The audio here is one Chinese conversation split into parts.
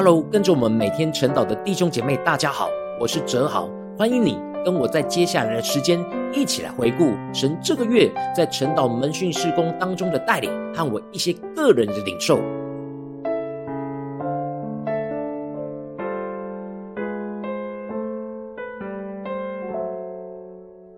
Hello，跟着我们每天晨祷的弟兄姐妹，大家好，我是哲豪，欢迎你跟我在接下来的时间一起来回顾神这个月在晨祷门训事工当中的带领和我一些个人的领受。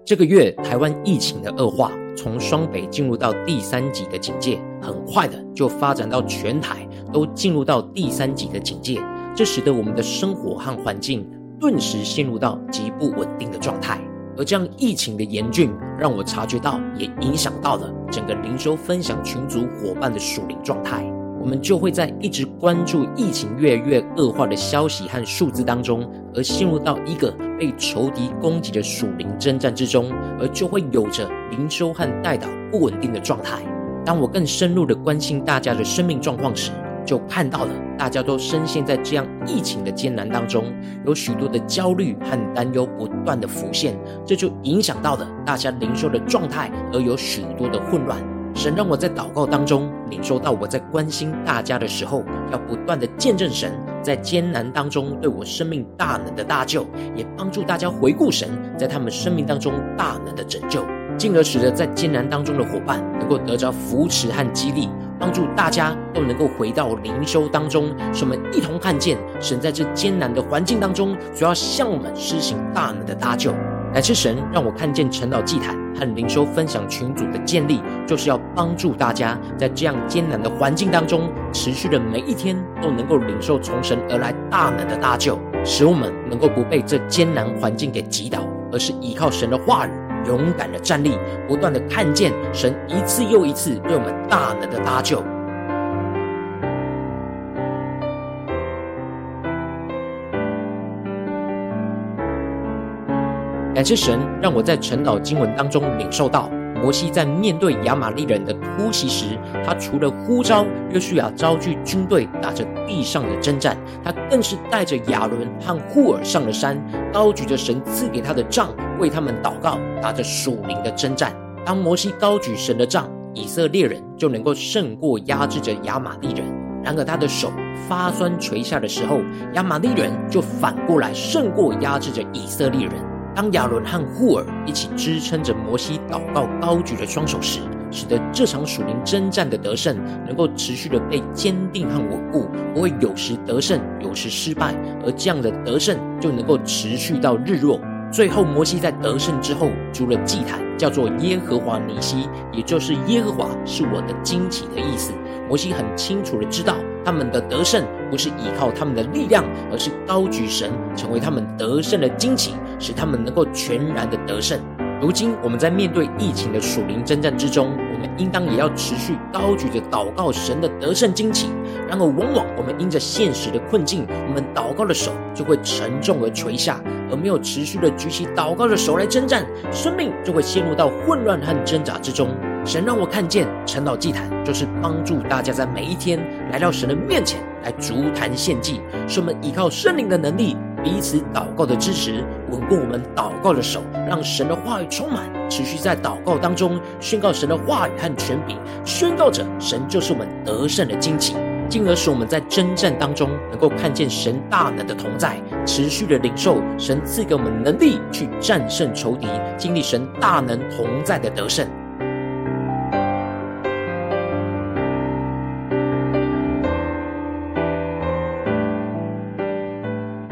这个月台湾疫情的恶化，从双北进入到第三级的警戒，很快的就发展到全台都进入到第三级的警戒，这使得我们的生活和环境顿时陷入到极不稳定的状态。而这样疫情的严峻，让我察觉到，也影响到了整个灵修分享群组伙伴的属灵状态。我们就会在一直关注疫情越来越恶化的消息和数字当中，而陷入到一个被仇敌攻击的属灵征战之中，而就会有着灵修和代祷不稳定的状态。当我更深入的关心大家的生命状况时，就看到了大家都深陷在这样疫情的艰难当中，有许多的焦虑和担忧不断的浮现，这就影响到了大家灵修的状态，而有许多的混乱。神让我在祷告当中领受到，我在关心大家的时候，要不断的见证神在艰难当中对我生命大能的大救，也帮助大家回顾神在他们生命当中大能的拯救，进而使得在艰难当中的伙伴能够得着扶持和激励，帮助大家都能够回到灵修当中，使我们一同看见神在这艰难的环境当中，所要向我们施行大能的搭救。感谢神让我看见陈老祭坛和灵修分享群组的建立，就是要帮助大家在这样艰难的环境当中，持续的每一天都能够领受从神而来大能的搭救，使我们能够不被这艰难环境给击倒，而是依靠神的话语，勇敢的站立，不断的看见神一次又一次对我们大能的搭救。感谢神，让我在晨祷经文当中领受到，摩西在面对亚玛力人的突袭时，他除了呼召约书亚召集军队打着地上的征战，他更是带着亚伦和户珥上了山，高举着神赐给他的杖，为他们祷告，打着属灵的征战。当摩西高举神的杖，以色列人就能够胜过压制着亚玛力人；然而他的手发酸垂下的时候，亚玛力人就反过来胜过压制着以色列人。当亚伦和护耳一起支撑着摩西祷告高举的双手时，使得这场属灵征战的得胜能够持续的被坚定和稳固，不会有时得胜，有时失败，而这样的得胜就能够持续到日落。最后，摩西在得胜之后筑了祭坛，叫做耶和华尼西，也就是耶和华是我的惊奇的意思。摩西很清楚的知道，他们的得胜不是依靠他们的力量，而是高举神成为他们得胜的惊奇，使他们能够全然的得胜。如今我们在面对疫情的属灵征战之中，我们应当也要持续高举着祷告神的得胜旌旗。然而，往往我们因着现实的困境，我们祷告的手就会沉重而垂下，而没有持续的举起祷告的手来征战，生命就会陷入到混乱和挣扎之中。神让我看见晨祷祭坛，就是帮助大家在每一天来到神的面前来筑坛献祭，是我们依靠圣灵的能力，彼此祷告的支持，稳固我们祷告的手，让神的话语充满，持续在祷告当中宣告神的话语和权柄，宣告着神就是我们得胜的惊奇，进而使我们在征战当中能够看见神大能的同在，持续的领受神赐给我们能力去战胜仇敌，经历神大能同在的得胜。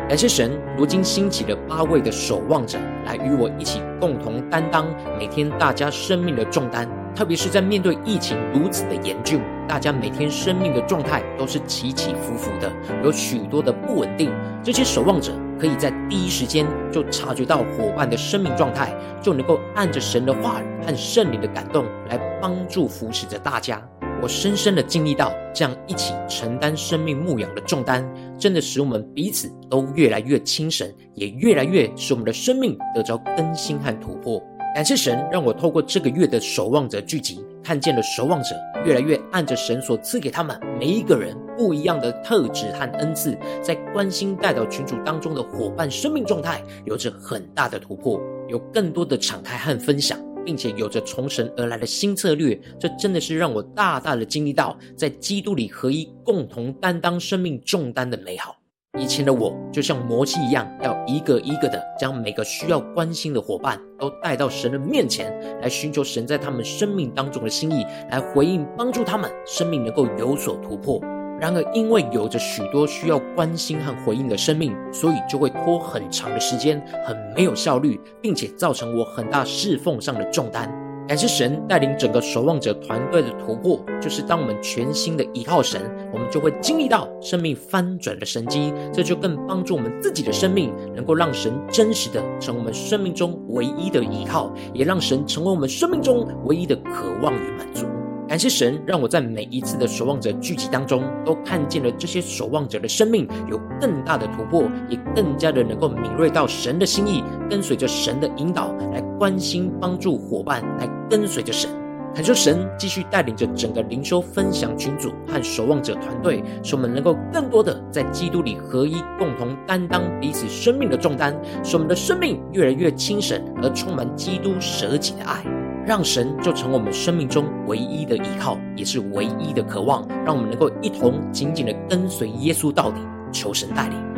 感谢神，如今兴起了八位的守望者，来与我一起共同担当每天大家生命的重担。特别是在面对疫情如此的严峻，大家每天生命的状态都是起起伏伏的，有许多的不稳定。这些守望者可以在第一时间就察觉到伙伴的生命状态，就能够按着神的话语和圣灵的感动来帮助扶持着大家。我深深的经历到，这样一起承担生命牧养的重担，真的使我们彼此都越来越亲神，也越来越使我们的生命得着更新和突破。感谢神，让我透过这个月的守望者聚集，看见了守望者越来越按着神所赐给他们每一个人不一样的特质和恩赐，在关心带到群组当中的伙伴生命状态有着很大的突破，有更多的敞开和分享。并且有着从神而来的新策略，这真的是让我大大的经历到，在基督里合一、共同担当生命重担的美好。以前的我就像魔器一样，要一个一个的将每个需要关心的伙伴都带到神的面前，来寻求神在他们生命当中的心意，来回应帮助他们生命能够有所突破。然而，因为有着许多需要关心和回应的生命，所以就会拖很长的时间，很没有效率，并且造成我很大侍奉上的重担。感谢神带领整个守望者团队的突破，就是当我们全新的依靠神，我们就会经历到生命翻转的神迹。这就更帮助我们自己的生命，能够让神真实的成为我们生命中唯一的依靠，也让神成为我们生命中唯一的渴望与满足。感谢神，让我在每一次的守望者聚集当中，都看见了这些守望者的生命有更大的突破，也更加的能够敏锐到神的心意，跟随着神的引导来关心帮助伙伴，来跟随着神。恳求神继续带领着整个灵修分享群组和守望者团队，使我们能够更多的在基督里合一，共同担当彼此生命的重担，使我们的生命越来越轻省而充满基督舍己的爱。让神就成我们生命中唯一的依靠，也是唯一的渴望。让我们能够一同紧紧的跟随耶稣到底，求神带领。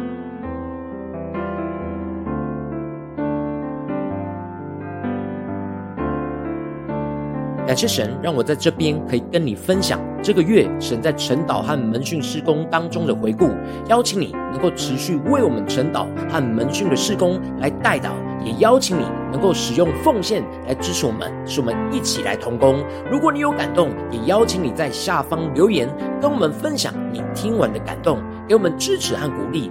感谢神，让我在这边可以跟你分享这个月神在晨祷和门训事工当中的回顾，邀请你能够持续为我们晨祷和门训的事工来带导。也邀请你能够使用奉献来支持我们，使我们一起来同工。如果你有感动，也邀请你在下方留言，跟我们分享你听完的感动，给我们支持和鼓励。